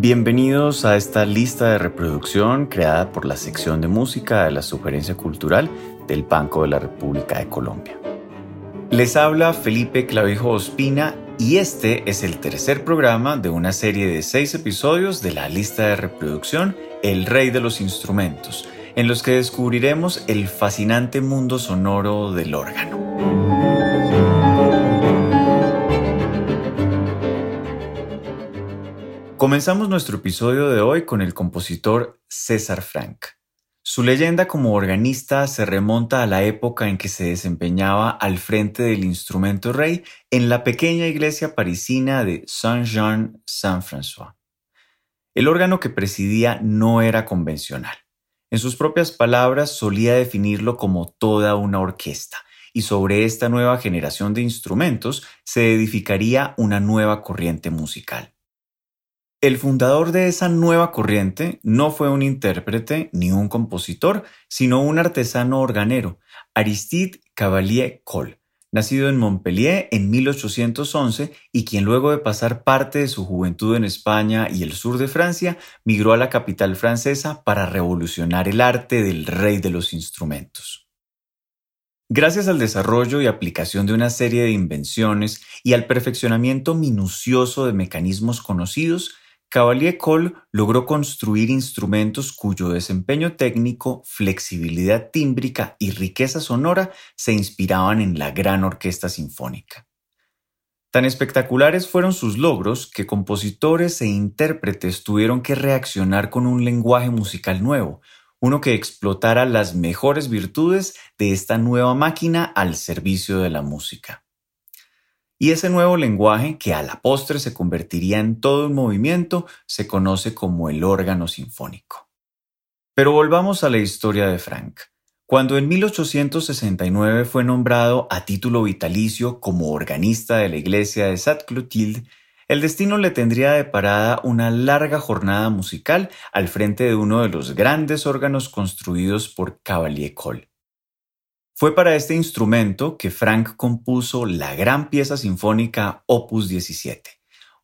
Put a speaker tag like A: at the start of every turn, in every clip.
A: Bienvenidos a esta lista de reproducción creada por la sección de música de la Sugerencia Cultural del Banco de la República de Colombia. Les habla Felipe Clavijo Ospina y este es el tercer programa de una serie de seis episodios de la lista de reproducción El Rey de los Instrumentos, en los que descubriremos el fascinante mundo sonoro del órgano. Comenzamos nuestro episodio de hoy con el compositor César Frank. Su leyenda como organista se remonta a la época en que se desempeñaba al frente del instrumento rey en la pequeña iglesia parisina de Saint-Jean-Saint-François. El órgano que presidía no era convencional. En sus propias palabras solía definirlo como toda una orquesta, y sobre esta nueva generación de instrumentos se edificaría una nueva corriente musical. El fundador de esa nueva corriente no fue un intérprete ni un compositor, sino un artesano organero, Aristide Cavalier Coll, nacido en Montpellier en 1811 y quien luego de pasar parte de su juventud en España y el sur de Francia, migró a la capital francesa para revolucionar el arte del rey de los instrumentos. Gracias al desarrollo y aplicación de una serie de invenciones y al perfeccionamiento minucioso de mecanismos conocidos, Cavalier Coll logró construir instrumentos cuyo desempeño técnico, flexibilidad tímbrica y riqueza sonora se inspiraban en la gran orquesta sinfónica. Tan espectaculares fueron sus logros que compositores e intérpretes tuvieron que reaccionar con un lenguaje musical nuevo, uno que explotara las mejores virtudes de esta nueva máquina al servicio de la música. Y ese nuevo lenguaje, que a la postre se convertiría en todo un movimiento, se conoce como el órgano sinfónico. Pero volvamos a la historia de Frank. Cuando en 1869 fue nombrado a título vitalicio como organista de la iglesia de Sainte-Clotilde, el destino le tendría deparada una larga jornada musical al frente de uno de los grandes órganos construidos por Cavalier Coll. Fue para este instrumento que Frank compuso la gran pieza sinfónica Opus 17,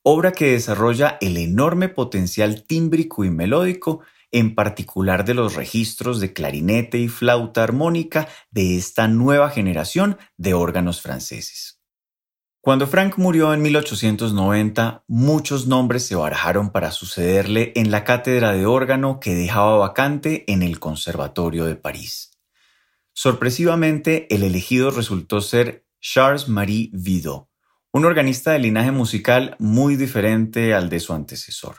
A: obra que desarrolla el enorme potencial tímbrico y melódico, en particular de los registros de clarinete y flauta armónica de esta nueva generación de órganos franceses. Cuando Frank murió en 1890, muchos nombres se barajaron para sucederle en la cátedra de órgano que dejaba vacante en el Conservatorio de París. Sorpresivamente, el elegido resultó ser Charles-Marie Vidot, un organista de linaje musical muy diferente al de su antecesor.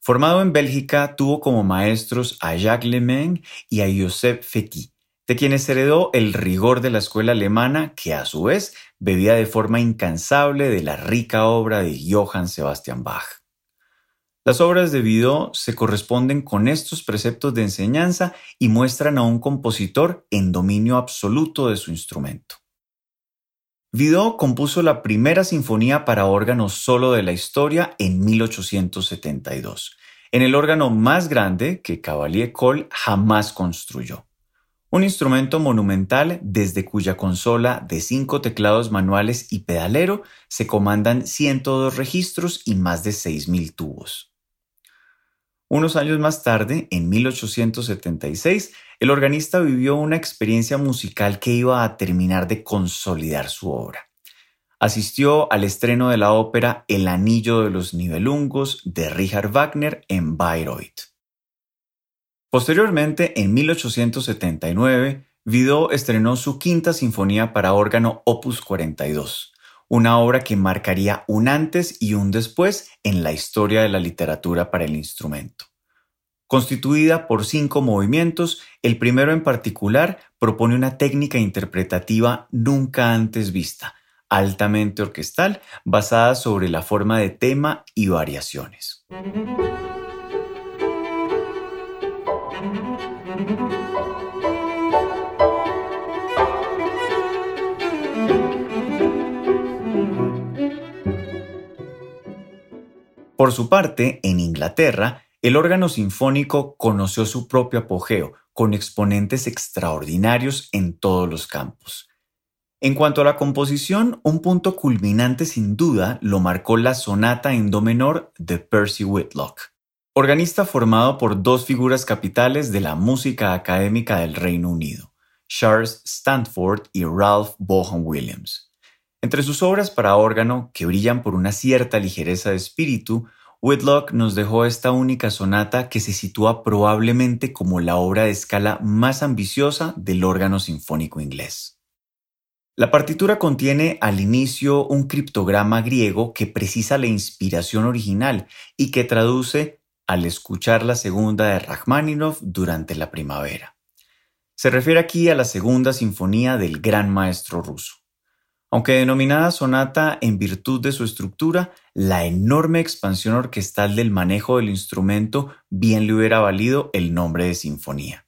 A: Formado en Bélgica, tuvo como maestros a Jacques Lemain y a Joseph Feti, de quienes heredó el rigor de la escuela alemana que a su vez bebía de forma incansable de la rica obra de Johann Sebastian Bach. Las obras de Vidot se corresponden con estos preceptos de enseñanza y muestran a un compositor en dominio absoluto de su instrumento. Vidot compuso la primera sinfonía para órgano solo de la historia en 1872, en el órgano más grande que Cavalier Coll jamás construyó. Un instrumento monumental desde cuya consola de cinco teclados manuales y pedalero se comandan 102 registros y más de 6.000 tubos. Unos años más tarde, en 1876, el organista vivió una experiencia musical que iba a terminar de consolidar su obra. Asistió al estreno de la ópera El Anillo de los Nibelungos de Richard Wagner en Bayreuth. Posteriormente, en 1879, Vidot estrenó su quinta sinfonía para órgano Opus 42, una obra que marcaría un antes y un después en la historia de la literatura para el instrumento. Constituida por cinco movimientos, el primero en particular propone una técnica interpretativa nunca antes vista, altamente orquestal, basada sobre la forma de tema y variaciones. Por su parte, en Inglaterra, el órgano sinfónico conoció su propio apogeo, con exponentes extraordinarios en todos los campos. En cuanto a la composición, un punto culminante sin duda lo marcó la sonata en do menor de Percy Whitlock, organista formado por dos figuras capitales de la música académica del Reino Unido, Charles Stanford y Ralph Bohan Williams. Entre sus obras para órgano, que brillan por una cierta ligereza de espíritu, Whitlock nos dejó esta única sonata que se sitúa probablemente como la obra de escala más ambiciosa del órgano sinfónico inglés. La partitura contiene al inicio un criptograma griego que precisa la inspiración original y que traduce al escuchar la segunda de Rachmaninoff durante la primavera. Se refiere aquí a la segunda sinfonía del gran maestro ruso. Aunque denominada sonata en virtud de su estructura, la enorme expansión orquestal del manejo del instrumento bien le hubiera valido el nombre de sinfonía.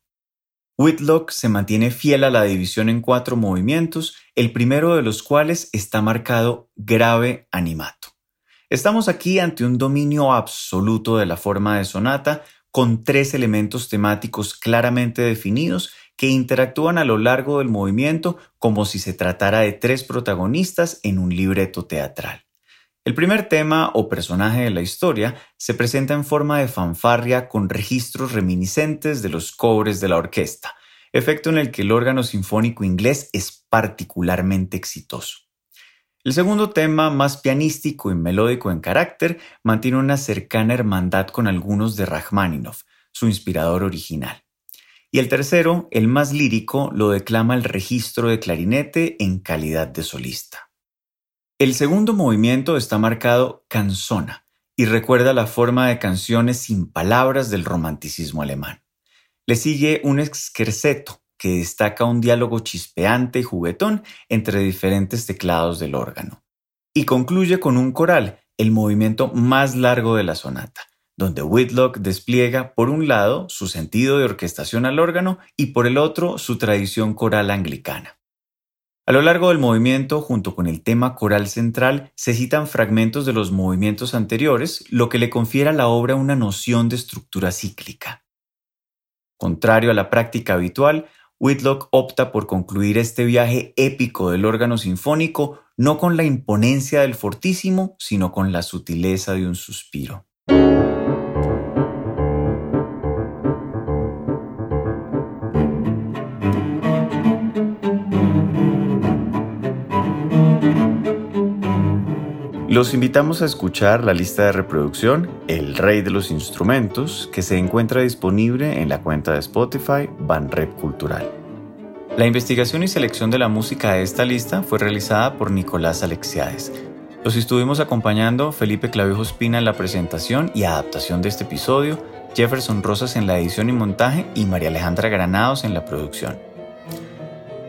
A: Whitlock se mantiene fiel a la división en cuatro movimientos, el primero de los cuales está marcado grave animato. Estamos aquí ante un dominio absoluto de la forma de sonata, con tres elementos temáticos claramente definidos que interactúan a lo largo del movimiento como si se tratara de tres protagonistas en un libreto teatral. El primer tema o personaje de la historia se presenta en forma de fanfarria con registros reminiscentes de los cobres de la orquesta, efecto en el que el órgano sinfónico inglés es particularmente exitoso. El segundo tema, más pianístico y melódico en carácter, mantiene una cercana hermandad con algunos de Rachmaninoff, su inspirador original. Y el tercero, el más lírico, lo declama el registro de clarinete en calidad de solista. El segundo movimiento está marcado canzona y recuerda la forma de canciones sin palabras del romanticismo alemán. Le sigue un exquerceto que destaca un diálogo chispeante y juguetón entre diferentes teclados del órgano. Y concluye con un coral, el movimiento más largo de la sonata, donde Whitlock despliega por un lado su sentido de orquestación al órgano y por el otro su tradición coral anglicana. A lo largo del movimiento, junto con el tema coral central, se citan fragmentos de los movimientos anteriores, lo que le confiere a la obra una noción de estructura cíclica. Contrario a la práctica habitual, Whitlock opta por concluir este viaje épico del órgano sinfónico no con la imponencia del fortísimo, sino con la sutileza de un suspiro. Los invitamos a escuchar la lista de reproducción El Rey de los Instrumentos, que se encuentra disponible en la cuenta de Spotify Banrep Cultural. La investigación y selección de la música de esta lista fue realizada por Nicolás Alexiades. Los estuvimos acompañando Felipe Clavijo Espina en la presentación y adaptación de este episodio, Jefferson Rosas en la edición y montaje y María Alejandra Granados en la producción.